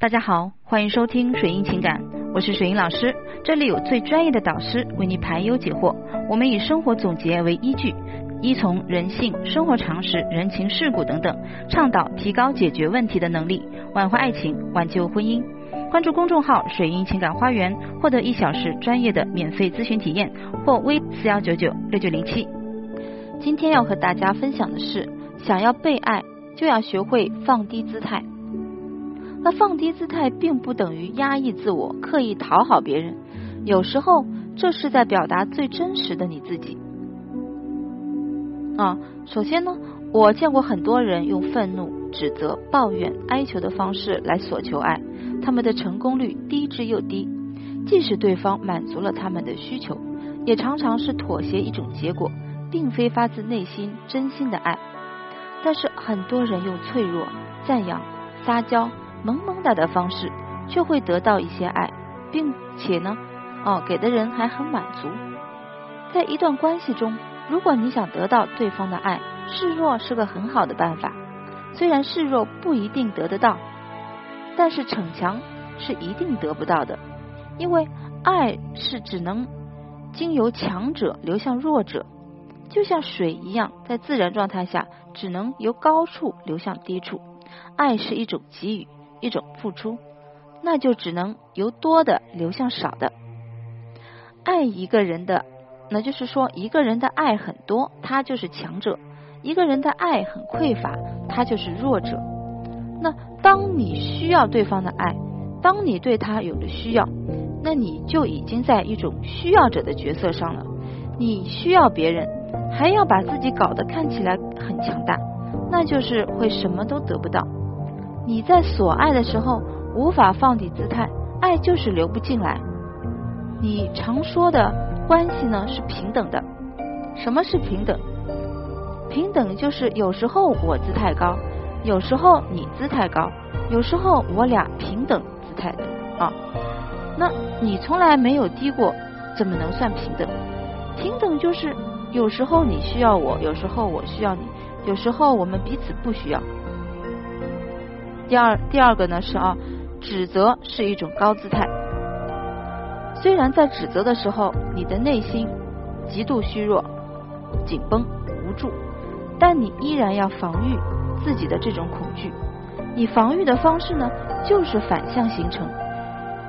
大家好，欢迎收听水印情感，我是水印老师，这里有最专业的导师为你排忧解惑。我们以生活总结为依据，依从人性、生活常识、人情世故等等，倡导提高解决问题的能力，挽回爱情，挽救婚姻。关注公众号“水印情感花园”，获得一小时专业的免费咨询体验，或微四幺九九六九零七。今天要和大家分享的是，想要被爱，就要学会放低姿态。那放低姿态并不等于压抑自我、刻意讨好别人，有时候这是在表达最真实的你自己。啊，首先呢，我见过很多人用愤怒、指责、抱怨、哀求的方式来索求爱，他们的成功率低之又低。即使对方满足了他们的需求，也常常是妥协一种结果，并非发自内心真心的爱。但是很多人用脆弱、赞扬、撒娇。萌萌哒的方式，却会得到一些爱，并且呢，哦，给的人还很满足。在一段关系中，如果你想得到对方的爱，示弱是个很好的办法。虽然示弱不一定得得到，但是逞强是一定得不到的。因为爱是只能经由强者流向弱者，就像水一样，在自然状态下只能由高处流向低处。爱是一种给予。一种付出，那就只能由多的流向少的。爱一个人的，那就是说，一个人的爱很多，他就是强者；一个人的爱很匮乏，他就是弱者。那当你需要对方的爱，当你对他有了需要，那你就已经在一种需要者的角色上了。你需要别人，还要把自己搞得看起来很强大，那就是会什么都得不到。你在所爱的时候无法放低姿态，爱就是流不进来。你常说的关系呢是平等的，什么是平等？平等就是有时候我姿态高，有时候你姿态高，有时候我俩平等姿态的啊。那你从来没有低过，怎么能算平等？平等就是有时候你需要我，有时候我需要你，有时候我们彼此不需要。第二，第二个呢是啊，指责是一种高姿态。虽然在指责的时候，你的内心极度虚弱、紧绷、无助，但你依然要防御自己的这种恐惧。你防御的方式呢，就是反向形成，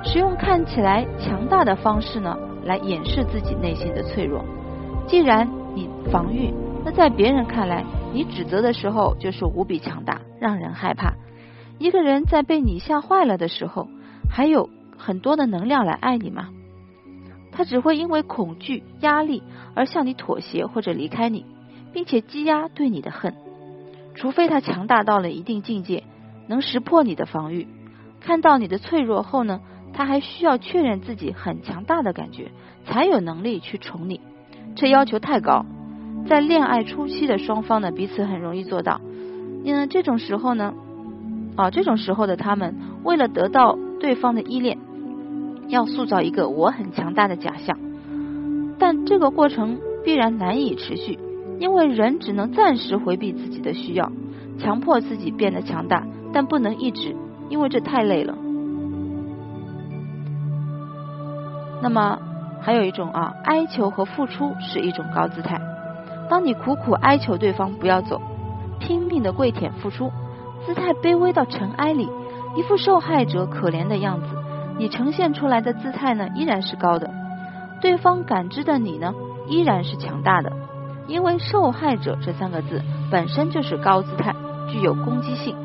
使用看起来强大的方式呢，来掩饰自己内心的脆弱。既然你防御，那在别人看来，你指责的时候就是无比强大，让人害怕。一个人在被你吓坏了的时候，还有很多的能量来爱你吗？他只会因为恐惧、压力而向你妥协或者离开你，并且积压对你的恨。除非他强大到了一定境界，能识破你的防御，看到你的脆弱后呢，他还需要确认自己很强大的感觉，才有能力去宠你。这要求太高，在恋爱初期的双方呢，彼此很容易做到。因为这种时候呢。啊，这种时候的他们，为了得到对方的依恋，要塑造一个我很强大的假象，但这个过程必然难以持续，因为人只能暂时回避自己的需要，强迫自己变得强大，但不能一直，因为这太累了。那么还有一种啊，哀求和付出是一种高姿态，当你苦苦哀求对方不要走，拼命的跪舔付出。姿态卑微到尘埃里，一副受害者可怜的样子。你呈现出来的姿态呢，依然是高的。对方感知的你呢，依然是强大的。因为受害者这三个字本身就是高姿态，具有攻击性。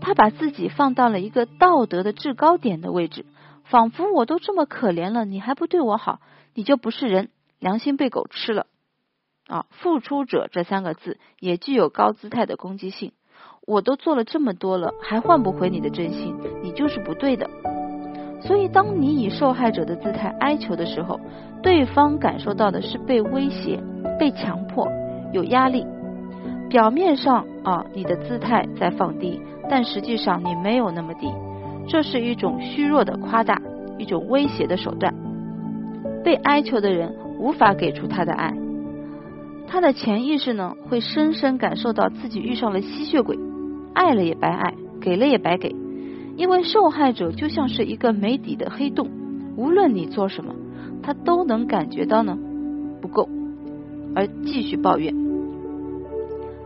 他把自己放到了一个道德的制高点的位置，仿佛我都这么可怜了，你还不对我好，你就不是人，良心被狗吃了。啊，付出者这三个字也具有高姿态的攻击性。我都做了这么多了，还换不回你的真心，你就是不对的。所以，当你以受害者的姿态哀求的时候，对方感受到的是被威胁、被强迫、有压力。表面上啊，你的姿态在放低，但实际上你没有那么低。这是一种虚弱的夸大，一种威胁的手段。被哀求的人无法给出他的爱，他的潜意识呢，会深深感受到自己遇上了吸血鬼。爱了也白爱，给了也白给，因为受害者就像是一个没底的黑洞，无论你做什么，他都能感觉到呢不够，而继续抱怨、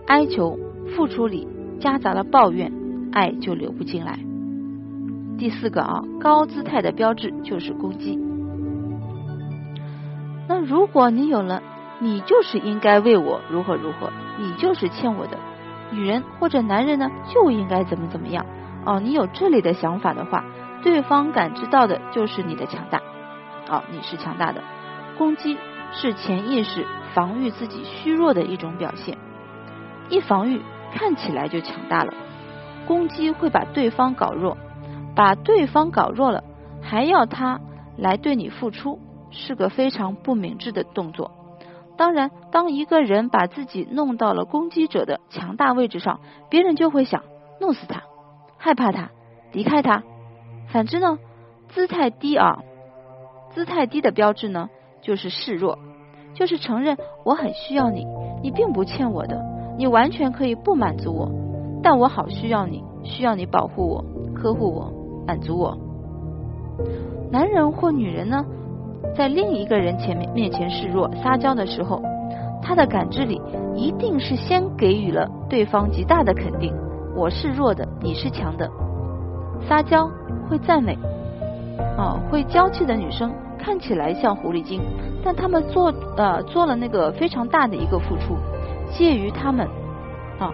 哀求、付出里夹杂了抱怨，爱就流不进来。第四个啊，高姿态的标志就是攻击。那如果你有了，你就是应该为我如何如何，你就是欠我的，女人或者男人呢就应该怎么怎么样。哦，你有这类的想法的话，对方感知到的就是你的强大。哦，你是强大的。攻击是潜意识防御自己虚弱的一种表现。一防御，看起来就强大了。攻击会把对方搞弱，把对方搞弱了，还要他来对你付出，是个非常不明智的动作。当然，当一个人把自己弄到了攻击者的强大位置上，别人就会想弄死他。害怕他，离开他。反之呢，姿态低啊，姿态低的标志呢，就是示弱，就是承认我很需要你，你并不欠我的，你完全可以不满足我，但我好需要你，需要你保护我、呵护我、满足我。男人或女人呢，在另一个人前面面前示弱、撒娇的时候，他的感知里一定是先给予了对方极大的肯定。我是弱的，你是强的。撒娇会赞美，啊，会娇气的女生看起来像狐狸精，但他们做呃做了那个非常大的一个付出，介于他们啊，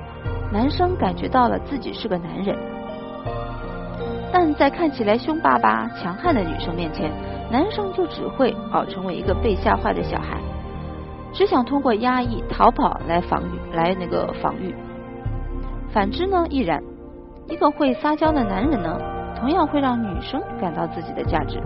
男生感觉到了自己是个男人，但在看起来凶巴巴、强悍的女生面前，男生就只会哦成为一个被吓坏的小孩，只想通过压抑、逃跑来防御，来那个防御。反之呢，亦然。一个会撒娇的男人呢，同样会让女生感到自己的价值。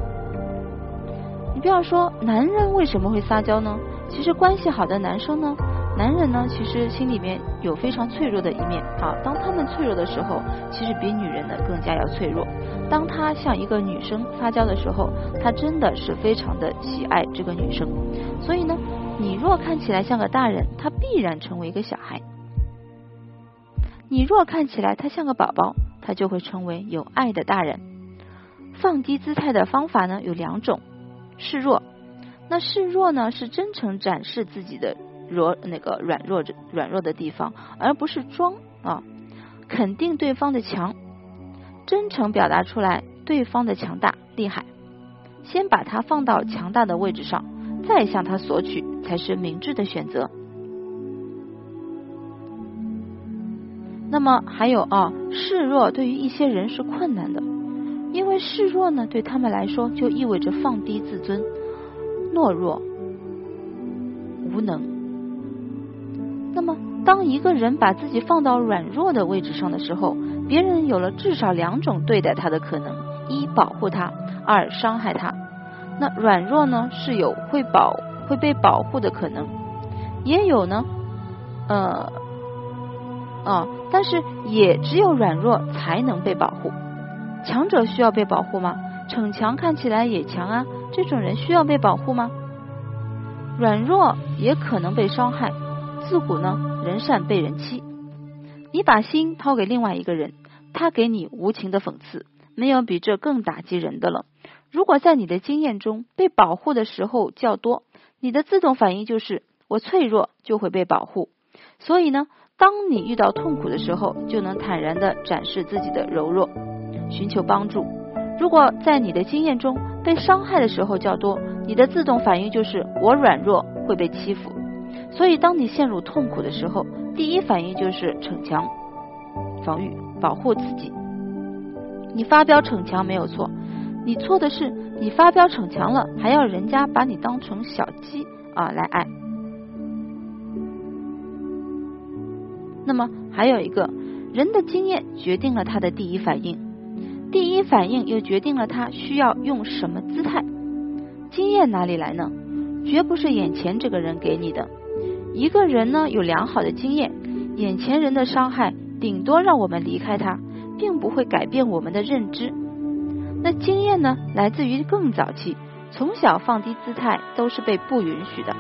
你不要说男人为什么会撒娇呢？其实关系好的男生呢，男人呢，其实心里面有非常脆弱的一面啊。当他们脆弱的时候，其实比女人呢更加要脆弱。当他向一个女生撒娇的时候，他真的是非常的喜爱这个女生。所以呢，你若看起来像个大人，他必然成为一个小孩。你若看起来他像个宝宝，他就会成为有爱的大人。放低姿态的方法呢有两种：示弱。那示弱呢是真诚展示自己的弱那个软弱软弱的地方，而不是装啊。肯定对方的强，真诚表达出来对方的强大厉害。先把他放到强大的位置上，再向他索取，才是明智的选择。那么还有啊，示弱对于一些人是困难的，因为示弱呢，对他们来说就意味着放低自尊、懦弱、无能。那么，当一个人把自己放到软弱的位置上的时候，别人有了至少两种对待他的可能：一保护他，二伤害他。那软弱呢，是有会保会被保护的可能，也有呢，呃。啊，但是也只有软弱才能被保护，强者需要被保护吗？逞强看起来也强啊，这种人需要被保护吗？软弱也可能被伤害，自古呢，人善被人欺。你把心掏给另外一个人，他给你无情的讽刺，没有比这更打击人的了。如果在你的经验中被保护的时候较多，你的自动反应就是我脆弱就会被保护，所以呢。当你遇到痛苦的时候，就能坦然的展示自己的柔弱，寻求帮助。如果在你的经验中被伤害的时候较多，你的自动反应就是我软弱会被欺负。所以，当你陷入痛苦的时候，第一反应就是逞强、防御、保护自己。你发飙逞强没有错，你错的是你发飙逞强了，还要人家把你当成小鸡啊来爱。那么还有一个人的经验决定了他的第一反应，第一反应又决定了他需要用什么姿态。经验哪里来呢？绝不是眼前这个人给你的。一个人呢有良好的经验，眼前人的伤害顶多让我们离开他，并不会改变我们的认知。那经验呢来自于更早期，从小放低姿态都是被不允许的。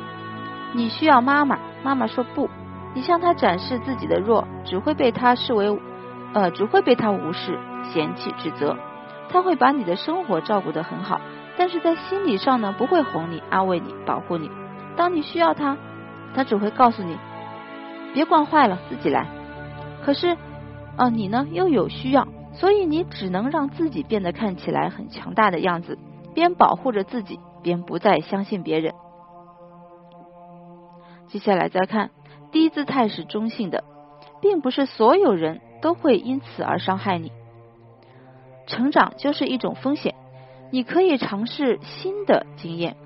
你需要妈妈，妈妈说不。你向他展示自己的弱，只会被他视为呃，只会被他无视、嫌弃、指责。他会把你的生活照顾得很好，但是在心理上呢，不会哄你、安慰你、保护你。当你需要他，他只会告诉你，别惯坏了，自己来。可是，啊，你呢又有需要，所以你只能让自己变得看起来很强大的样子，边保护着自己，边不再相信别人。接下来再看，低姿态是中性的，并不是所有人都会因此而伤害你。成长就是一种风险，你可以尝试新的经验，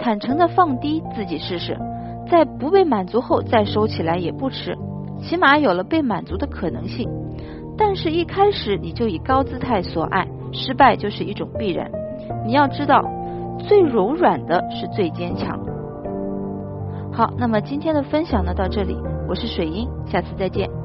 坦诚的放低自己试试，在不被满足后再收起来也不迟，起码有了被满足的可能性。但是，一开始你就以高姿态索爱，失败就是一种必然。你要知道，最柔软的是最坚强。好，那么今天的分享呢到这里，我是水英，下次再见。